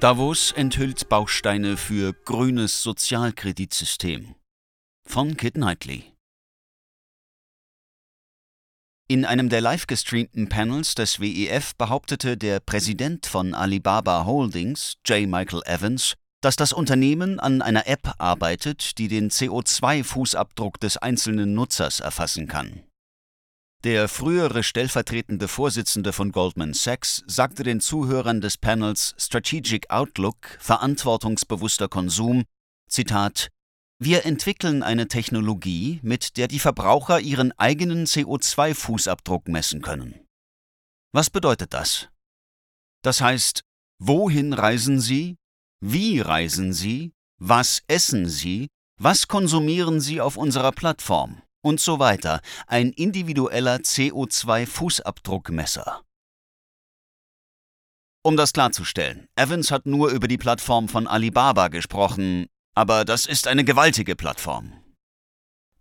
Davos enthüllt Bausteine für grünes Sozialkreditsystem von Kit Knightley. In einem der live gestreamten Panels des WEF behauptete der Präsident von Alibaba Holdings, J. Michael Evans, dass das Unternehmen an einer App arbeitet, die den CO2-Fußabdruck des einzelnen Nutzers erfassen kann. Der frühere stellvertretende Vorsitzende von Goldman Sachs sagte den Zuhörern des Panels Strategic Outlook Verantwortungsbewusster Konsum, Zitat, wir entwickeln eine Technologie, mit der die Verbraucher ihren eigenen CO2-Fußabdruck messen können. Was bedeutet das? Das heißt, wohin reisen Sie? Wie reisen Sie? Was essen Sie? Was konsumieren Sie auf unserer Plattform? Und so weiter. Ein individueller CO2-Fußabdruckmesser. Um das klarzustellen, Evans hat nur über die Plattform von Alibaba gesprochen, aber das ist eine gewaltige Plattform.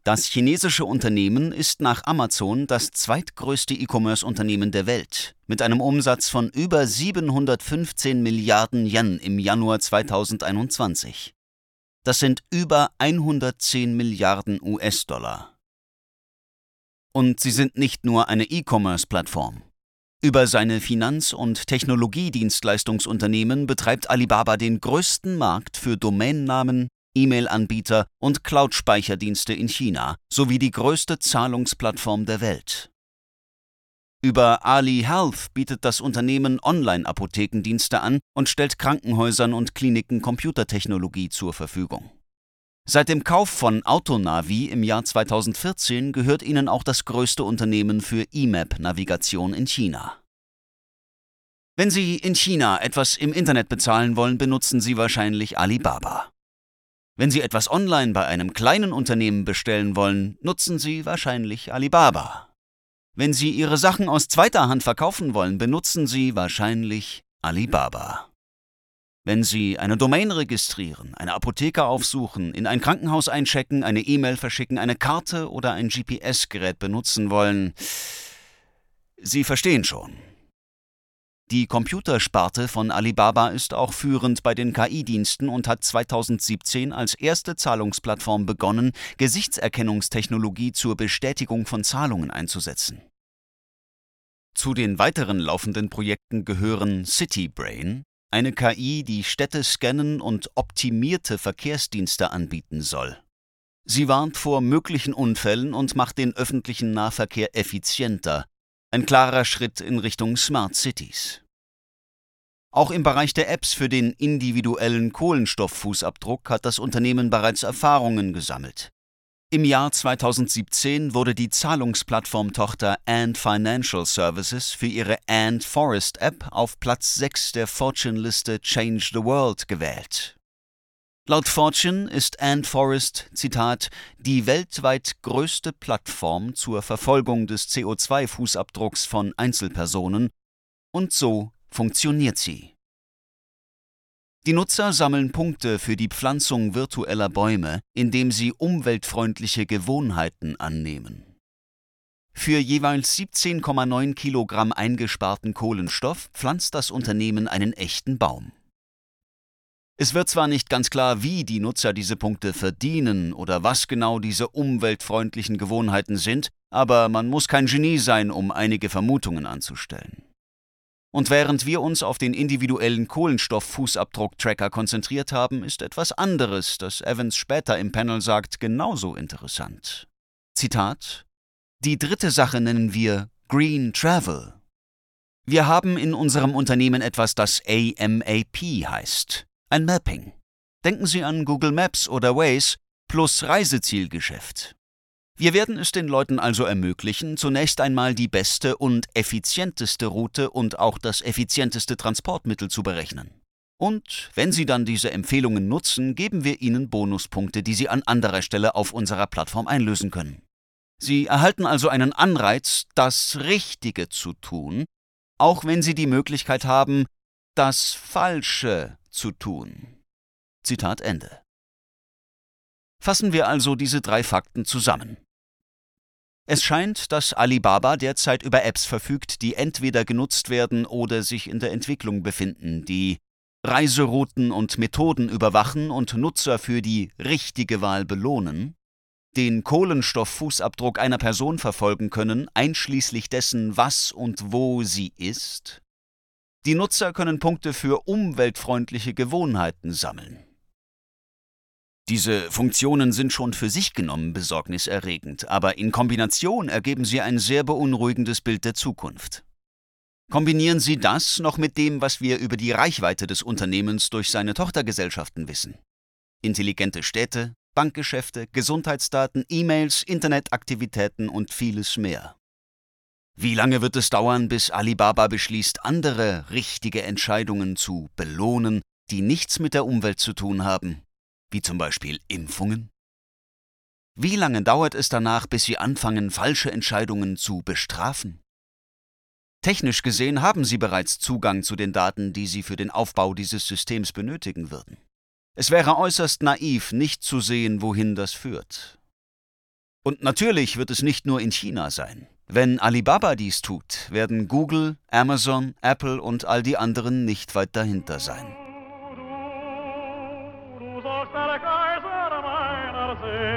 Das chinesische Unternehmen ist nach Amazon das zweitgrößte E-Commerce-Unternehmen der Welt, mit einem Umsatz von über 715 Milliarden Yen im Januar 2021. Das sind über 110 Milliarden US-Dollar. Und sie sind nicht nur eine E-Commerce-Plattform. Über seine Finanz- und Technologiedienstleistungsunternehmen betreibt Alibaba den größten Markt für Domainnamen, E-Mail-Anbieter und Cloud-Speicherdienste in China sowie die größte Zahlungsplattform der Welt. Über Ali Health bietet das Unternehmen Online-Apothekendienste an und stellt Krankenhäusern und Kliniken Computertechnologie zur Verfügung. Seit dem Kauf von Autonavi im Jahr 2014 gehört ihnen auch das größte Unternehmen für E-Map-Navigation in China. Wenn Sie in China etwas im Internet bezahlen wollen, benutzen Sie wahrscheinlich Alibaba. Wenn Sie etwas online bei einem kleinen Unternehmen bestellen wollen, nutzen Sie wahrscheinlich Alibaba. Wenn Sie Ihre Sachen aus zweiter Hand verkaufen wollen, benutzen Sie wahrscheinlich Alibaba. Wenn Sie eine Domain registrieren, eine Apotheke aufsuchen, in ein Krankenhaus einchecken, eine E-Mail verschicken, eine Karte oder ein GPS-Gerät benutzen wollen, Sie verstehen schon. Die Computersparte von Alibaba ist auch führend bei den KI-Diensten und hat 2017 als erste Zahlungsplattform begonnen, Gesichtserkennungstechnologie zur Bestätigung von Zahlungen einzusetzen. Zu den weiteren laufenden Projekten gehören CityBrain, eine KI, die Städte scannen und optimierte Verkehrsdienste anbieten soll. Sie warnt vor möglichen Unfällen und macht den öffentlichen Nahverkehr effizienter, ein klarer Schritt in Richtung Smart Cities. Auch im Bereich der Apps für den individuellen Kohlenstofffußabdruck hat das Unternehmen bereits Erfahrungen gesammelt. Im Jahr 2017 wurde die Zahlungsplattform-Tochter Ant Financial Services für ihre Ant Forest App auf Platz 6 der Fortune-Liste Change the World gewählt. Laut Fortune ist Ant Forest, Zitat, die weltweit größte Plattform zur Verfolgung des CO2-Fußabdrucks von Einzelpersonen und so funktioniert sie. Die Nutzer sammeln Punkte für die Pflanzung virtueller Bäume, indem sie umweltfreundliche Gewohnheiten annehmen. Für jeweils 17,9 Kilogramm eingesparten Kohlenstoff pflanzt das Unternehmen einen echten Baum. Es wird zwar nicht ganz klar, wie die Nutzer diese Punkte verdienen oder was genau diese umweltfreundlichen Gewohnheiten sind, aber man muss kein Genie sein, um einige Vermutungen anzustellen. Und während wir uns auf den individuellen Kohlenstofffußabdruck-Tracker konzentriert haben, ist etwas anderes, das Evans später im Panel sagt, genauso interessant. Zitat Die dritte Sache nennen wir Green Travel. Wir haben in unserem Unternehmen etwas, das AMAP heißt, ein Mapping. Denken Sie an Google Maps oder Waze plus Reisezielgeschäft. Wir werden es den Leuten also ermöglichen, zunächst einmal die beste und effizienteste Route und auch das effizienteste Transportmittel zu berechnen. Und wenn Sie dann diese Empfehlungen nutzen, geben wir Ihnen Bonuspunkte, die Sie an anderer Stelle auf unserer Plattform einlösen können. Sie erhalten also einen Anreiz, das Richtige zu tun, auch wenn Sie die Möglichkeit haben, das Falsche zu tun. Zitat Ende. Fassen wir also diese drei Fakten zusammen. Es scheint, dass Alibaba derzeit über Apps verfügt, die entweder genutzt werden oder sich in der Entwicklung befinden, die Reiserouten und Methoden überwachen und Nutzer für die richtige Wahl belohnen, den Kohlenstofffußabdruck einer Person verfolgen können, einschließlich dessen, was und wo sie ist. Die Nutzer können Punkte für umweltfreundliche Gewohnheiten sammeln. Diese Funktionen sind schon für sich genommen besorgniserregend, aber in Kombination ergeben sie ein sehr beunruhigendes Bild der Zukunft. Kombinieren Sie das noch mit dem, was wir über die Reichweite des Unternehmens durch seine Tochtergesellschaften wissen. Intelligente Städte, Bankgeschäfte, Gesundheitsdaten, E-Mails, Internetaktivitäten und vieles mehr. Wie lange wird es dauern, bis Alibaba beschließt, andere richtige Entscheidungen zu belohnen, die nichts mit der Umwelt zu tun haben, wie zum Beispiel Impfungen? Wie lange dauert es danach, bis sie anfangen, falsche Entscheidungen zu bestrafen? Technisch gesehen haben sie bereits Zugang zu den Daten, die sie für den Aufbau dieses Systems benötigen würden. Es wäre äußerst naiv, nicht zu sehen, wohin das führt. Und natürlich wird es nicht nur in China sein. Wenn Alibaba dies tut, werden Google, Amazon, Apple und all die anderen nicht weit dahinter sein. Amen.